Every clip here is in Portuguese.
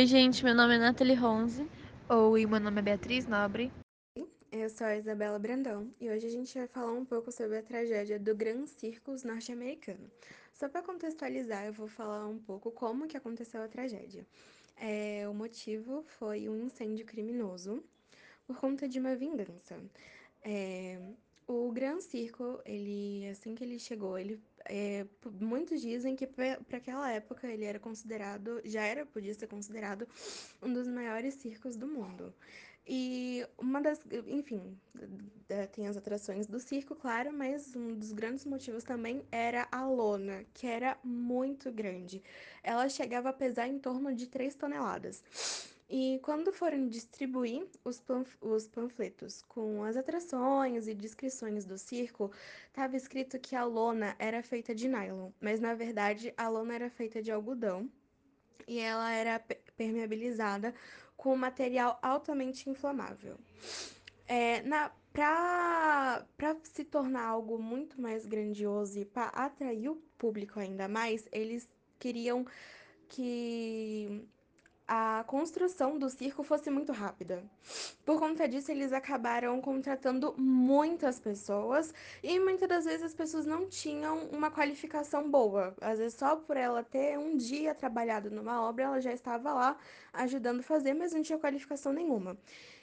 Oi, gente, meu nome é Nathalie Ronze. Oi, meu nome é Beatriz Nobre. Eu sou a Isabela Brandão e hoje a gente vai falar um pouco sobre a tragédia do Grand Circus norte-americano. Só para contextualizar, eu vou falar um pouco como que aconteceu a tragédia. É, o motivo foi um incêndio criminoso por conta de uma vingança. É, o Gran Circo, ele, assim que ele chegou, ele, é, muitos dizem que para aquela época ele era considerado, já era, podia ser considerado um dos maiores circos do mundo. E uma das, enfim, tem as atrações do circo, claro, mas um dos grandes motivos também era a lona, que era muito grande. Ela chegava a pesar em torno de 3 toneladas. E quando foram distribuir os, panf os panfletos com as atrações e descrições do circo, estava escrito que a lona era feita de nylon, mas na verdade a lona era feita de algodão e ela era permeabilizada com material altamente inflamável. É, para se tornar algo muito mais grandioso e para atrair o público ainda mais, eles queriam que a construção do circo fosse muito rápida. Por conta disso, eles acabaram contratando muitas pessoas e muitas das vezes as pessoas não tinham uma qualificação boa. Às vezes, só por ela ter um dia trabalhado numa obra, ela já estava lá ajudando a fazer, mas não tinha qualificação nenhuma.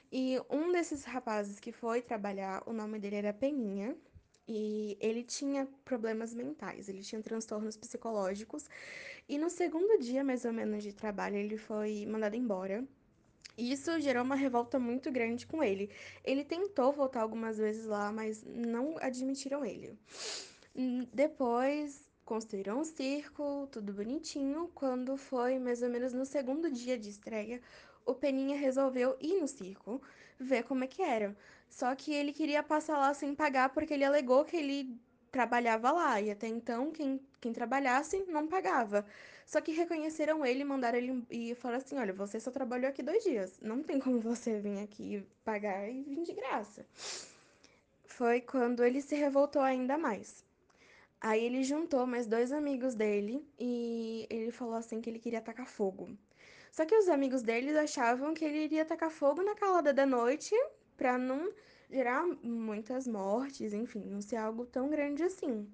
E um desses rapazes que foi trabalhar, o nome dele era Peninha, e ele tinha problemas mentais, ele tinha transtornos psicológicos e no segundo dia, mais ou menos, de trabalho, ele foi mandado embora. E isso gerou uma revolta muito grande com ele. Ele tentou voltar algumas vezes lá, mas não admitiram ele. Depois, construíram um circo, tudo bonitinho. Quando foi mais ou menos no segundo dia de estreia, o Peninha resolveu ir no circo, ver como é que era. Só que ele queria passar lá sem pagar porque ele alegou que ele trabalhava lá, e até então quem, quem trabalhasse não pagava. Só que reconheceram ele, mandaram ele e falaram assim: olha, você só trabalhou aqui dois dias, não tem como você vir aqui pagar e vir de graça. Foi quando ele se revoltou ainda mais. Aí ele juntou mais dois amigos dele e ele falou assim que ele queria atacar fogo. Só que os amigos dele achavam que ele iria atacar fogo na calada da noite pra não gerar muitas mortes, enfim, não ser algo tão grande assim.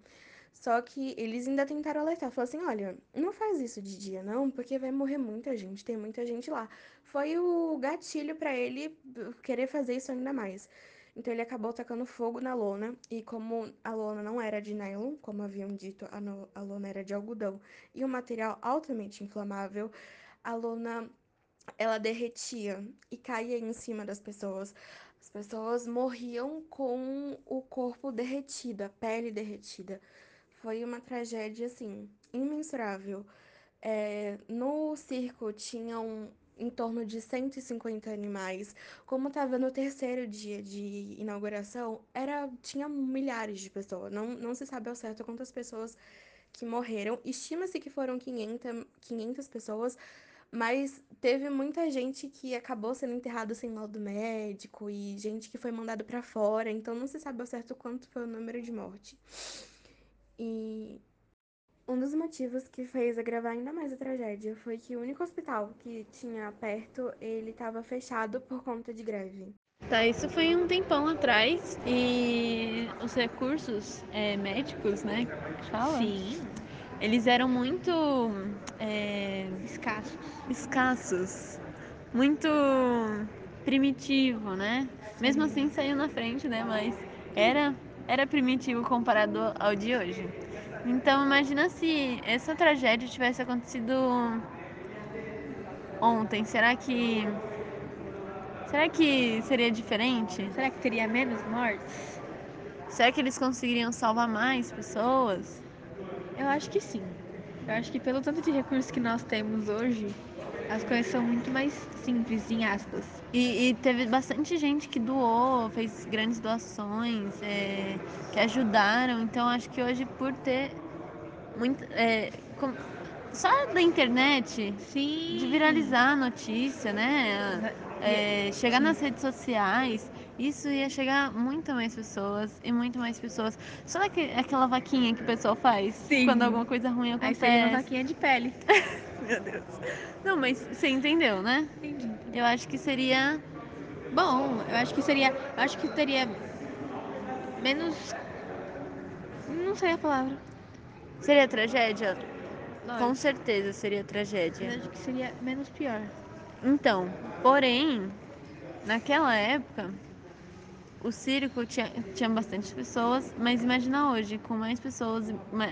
Só que eles ainda tentaram alertar, falaram assim, olha, não faz isso de dia não, porque vai morrer muita gente, tem muita gente lá. Foi o gatilho para ele querer fazer isso ainda mais. Então ele acabou tacando fogo na lona, e como a lona não era de nylon, como haviam dito, a, a lona era de algodão, e um material altamente inflamável, a lona ela derretia e caía em cima das pessoas. As pessoas morriam com o corpo derretido, a pele derretida. Foi uma tragédia, assim, imensurável. É, no circo tinham em torno de 150 animais. Como estava no terceiro dia de inauguração, era tinha milhares de pessoas. Não, não se sabe ao certo quantas pessoas que morreram. Estima-se que foram 500, 500 pessoas, mas teve muita gente que acabou sendo enterrado sem laudo médico e gente que foi mandado para fora, então não se sabe ao certo quanto foi o número de morte. E um dos motivos que fez agravar ainda mais a tragédia foi que o único hospital que tinha perto, ele estava fechado por conta de greve. Tá, isso foi um tempão atrás e os recursos é, médicos, né? Fala? Sim. Eles eram muito é, escassos. escassos, muito primitivo, né? Mesmo assim saiu na frente, né? Mas era, era primitivo comparado ao de hoje. Então imagina se essa tragédia tivesse acontecido ontem. Será que. Será que seria diferente? Será que teria menos mortes? Será que eles conseguiriam salvar mais pessoas? Eu acho que sim. Eu acho que pelo tanto de recursos que nós temos hoje, as coisas são muito mais simples, em aspas. E, e teve bastante gente que doou, fez grandes doações, é, que ajudaram. Então acho que hoje por ter muito. É, com, só da internet, Sim. de viralizar a notícia, né? É, chegar nas redes sociais, isso ia chegar muito mais pessoas e muito mais pessoas. Só aquele, aquela vaquinha que o pessoal faz Sim. quando alguma coisa ruim Aí acontece. seria uma vaquinha de pele. Meu Deus. Não, mas você entendeu, né? Entendi. Eu acho que seria. Bom, eu acho que seria. Eu acho que teria menos. Não sei a palavra. Seria tragédia? Com Lógico. certeza seria tragédia. acho que seria menos pior. Então, porém, naquela época, o circo tinha, tinha bastante pessoas, mas imagina hoje, com mais pessoas, e ma-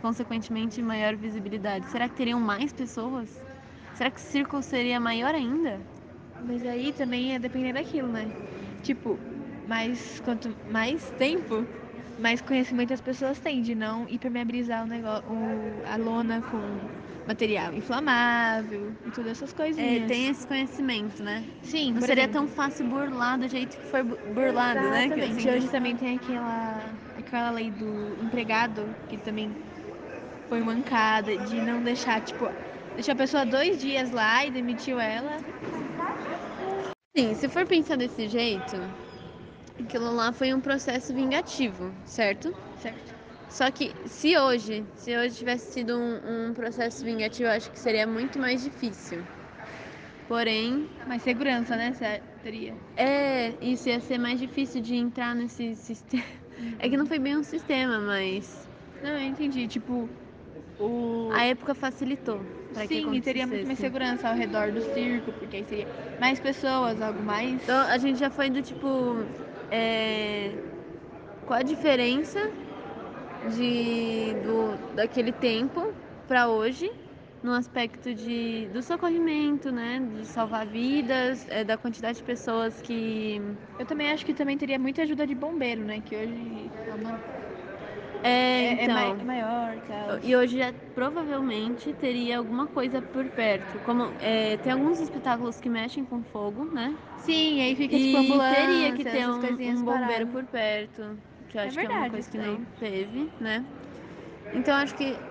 consequentemente maior visibilidade. Será que teriam mais pessoas? Será que o circo seria maior ainda? Mas aí também é depender daquilo, né? Tipo, mais quanto mais tempo, mais conhecimento as pessoas têm de não impermeabilizar o negócio, a lona com material inflamável e todas essas É, coisinhas. tem esse conhecimento, né? Sim, Não seria exemplo. tão fácil burlar do jeito que foi bu- burlado, né? Que, Exatamente. assim, Hoje também tem aquela, aquela lei do empregado que também foi mancada de não deixar, tipo, deixou a pessoa dois dias lá e demitiu ela. Sim, se for pensar desse jeito, aquilo lá foi um processo vingativo, certo? Certo. Só que se hoje, se hoje tivesse sido um, um processo vingativo, eu acho que seria muito mais difícil. Porém, Mais segurança, né? Teria. é, isso ia ser mais difícil de entrar nesse sistema. É que não foi bem um sistema, mas Não, eu entendi. Tipo, o. a época facilitou que Sim, e teria muito mais segurança ao redor do circo, porque aí seria mais pessoas, algo mais. Então a gente já foi do tipo. É, qual a diferença de, do, daquele tempo para hoje no aspecto de, do socorrimento, né? De salvar vidas, é, da quantidade de pessoas que. Eu também acho que também teria muita ajuda de bombeiro, né? Que hoje é. É, é, é então. é maior e tal. E hoje já provavelmente teria alguma coisa por perto. Como é, tem alguns espetáculos que mexem com fogo, né? Sim, aí fica e tipo ambulância, teria que ter um, um bombeiro paradas. por perto, que eu É acho que é uma verdade coisa que não teve, né? Então acho que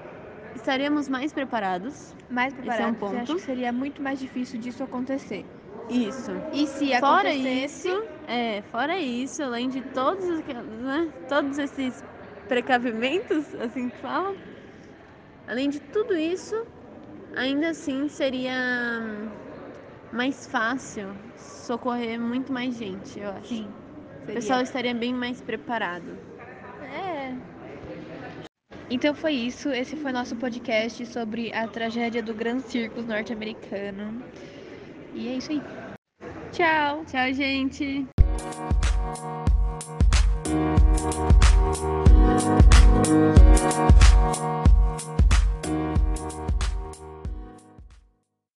estaríamos mais preparados. Mais Esse é um ponto. que seria muito mais difícil disso acontecer. Isso. E se Fora acontecesse, isso, é, fora isso, além de todos, né, todos esses precavimentos, assim que falam, além de tudo isso, ainda assim seria mais fácil socorrer muito mais gente, eu acho. sim, Seria. O pessoal estaria bem mais preparado. É. Então foi isso. Esse foi nosso podcast sobre a tragédia do Grand Circus norte-americano. E é isso aí. Tchau. Tchau, gente. Thank you.